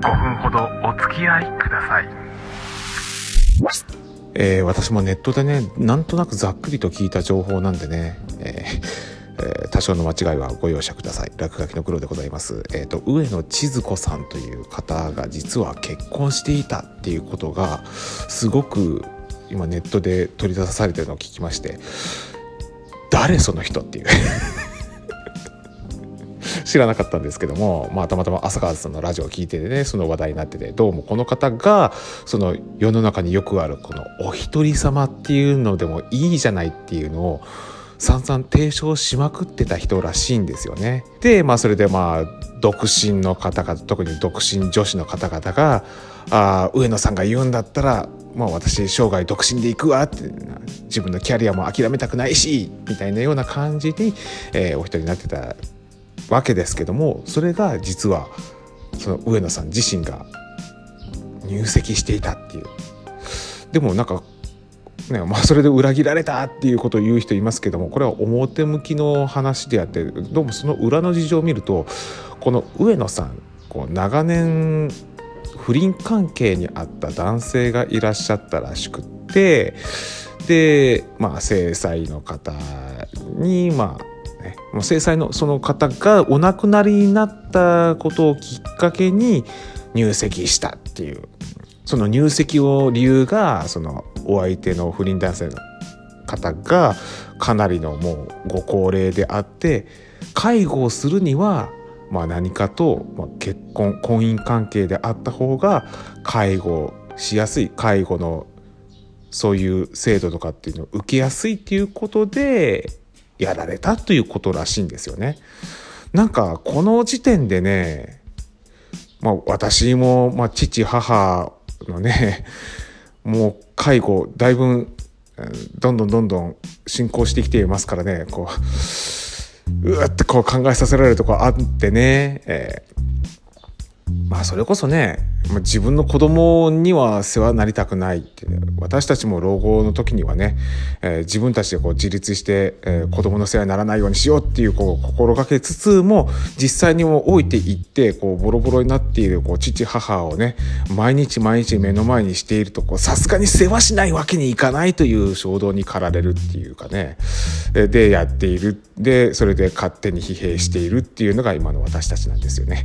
5分ほどお付き合いください。えー私もネットでねなんとなくざっくりと聞いた情報なんでね、えー多少の間違いはご容赦ください。落書きの黒でございます、えー、と上野千鶴子さんという方が実は結婚していたっていうことがすごく今ネットで取り出されてるのを聞きまして誰その人っていう。知らなかったんですけども、まあ、たまたま浅川さんのラジオを聞いててねその話題になっててどうもこの方がその世の中によくあるこのお一人様っていうのでもいいじゃないっていうのを散々提唱しまくってた人らしいんですよね。でまあそれでまあ独身の方々特に独身女子の方々が「あー上野さんが言うんだったらまあ私生涯独身で行くわ」って自分のキャリアも諦めたくないしみたいなような感じに、えーお一人になってたわけですけどもそれが実はその上野さん自身が入籍していたっていう。でもなんかねまあ、それで裏切られたっていうことを言う人いますけどもこれは表向きの話であってどうもその裏の事情を見るとこの上野さんこう長年不倫関係にあった男性がいらっしゃったらしくってでまあ制裁の方にまあ制裁のその方がお亡くなりになったことをきっかけに入籍したっていうその入籍を理由がそのお相手の不倫男性の方がかなりのもうご高齢であって介護をするにはまあ何かとまあ結婚婚姻関係であった方が介護しやすい介護のそういう制度とかっていうのを受けやすいっていうことでやられたということらしいんですよね。なんかこの時点でねまあ私も、まあ、父母のねもう介護だいぶどんどんどんどん進行してきていますからねこううわってこう考えさせられるとこあってね、えーまあそれこそねまあ自分の子供には世話になりたくないって、私たちも老後の時にはね、えー自分たちでこう自立して、えー子供の世話にならないようにしようっていうこう心がけつつも実際にも置いていってこうボロボロになっているこう父母をね毎日毎日目の前にしているとさすがに世話しないわけにいかないという衝動に駆られるっていうかねでやっているでそれで勝手に疲弊しているっていうのが今の私たちなんですよね。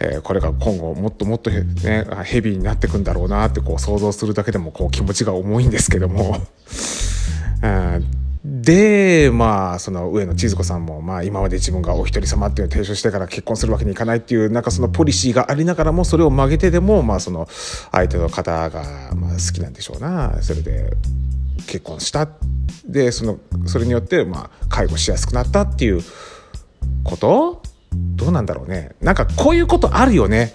えーこれが今後もっともっとへねヘビーになってくんだろうなってこう想像するだけでもこう気持ちが重いんですけども。うんでまあその上野千鶴子さんも、まあ、今まで自分がお一人様っていうのを提唱してから結婚するわけにいかないっていうなんかそのポリシーがありながらもそれを曲げてでも、まあ、その相手の方がまあ好きなんでしょうなそれで結婚したでそのそれによってまあ介護しやすくなったっていうことどうなんだろうね。なんかこういうことあるよね。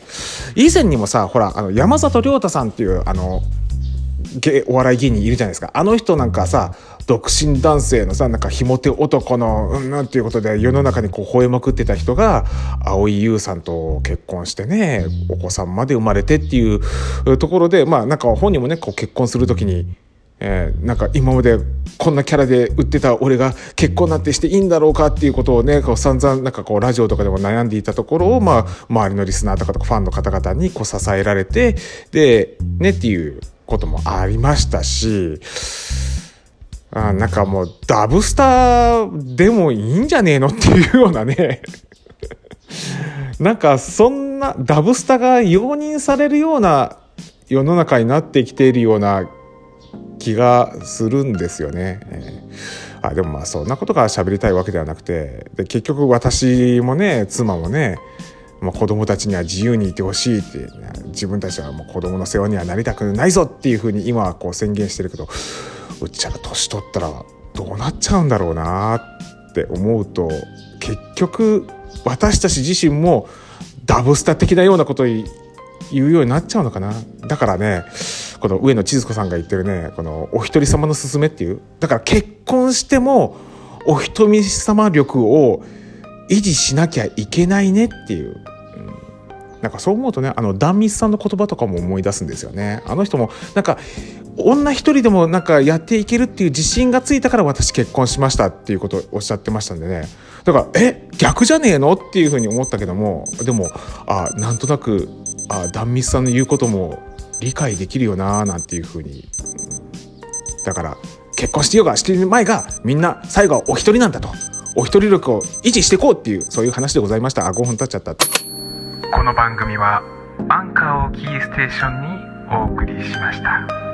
以前にもさほらあの山里亮太さんっていうあのお笑い芸人いるじゃないですか。あの人なんかさ独身男性のさなんかひも手男のうんなんていうことで世の中にこう吠えまくってた人が蒼井優さんと結婚してねお子さんまで生まれてっていうところでまあなんか本人もねこう結婚する時にえーなんか今までこんなキャラで売ってた俺が結婚なんてしていいんだろうかっていうことをねこう散々なんかこうラジオとかでも悩んでいたところを、まあ、周りのリスナーとかとかファンの方々にこう支えられてでねっていうこともありましたしあなんかもうダブスターでもいいんじゃねえのっていうようなね。なんかそんなダブスターが容認されるような世の中になってきているような気がするんですよね。えーあでもまあそんなことが喋りたいわけではなくてで結局私もね妻もねもう子供たちには自由にいてほしいって自分たちはもう子供の世話にはなりたくないぞっていうふうに今はこう宣言してるけどうっちゃら年取ったらどうなっちゃうんだろうなって思うと結局私たち自身もダブスタ的なようなことを言うようになっちゃうのかなだからねこの上野千鶴子さんが言ってるねこのお一人様の勧めっていうだから結婚してもお一人様力を維持しなきゃいけないねっていう、うん。なんかそう思うとねあの壇蜜さんの言葉とかも思い出すんですよね。あの人もなんか女一人でもなんかやっていけるっていう自信がついたから私結婚しましたっていうことをおっしゃってましたんでね。だからえ逆じゃねえのっていうふうに思ったけどもでもあなんとなくあ壇蜜さんの言うことも理解できるよなーなんていうふうに、だから結婚してようがしてる前がみんな最後はお一人なんだと。お一人力を維持していこうっていうそういう話でございました。あ5分経っちゃったこの番組はアンカーをキーステーションにお送りしました。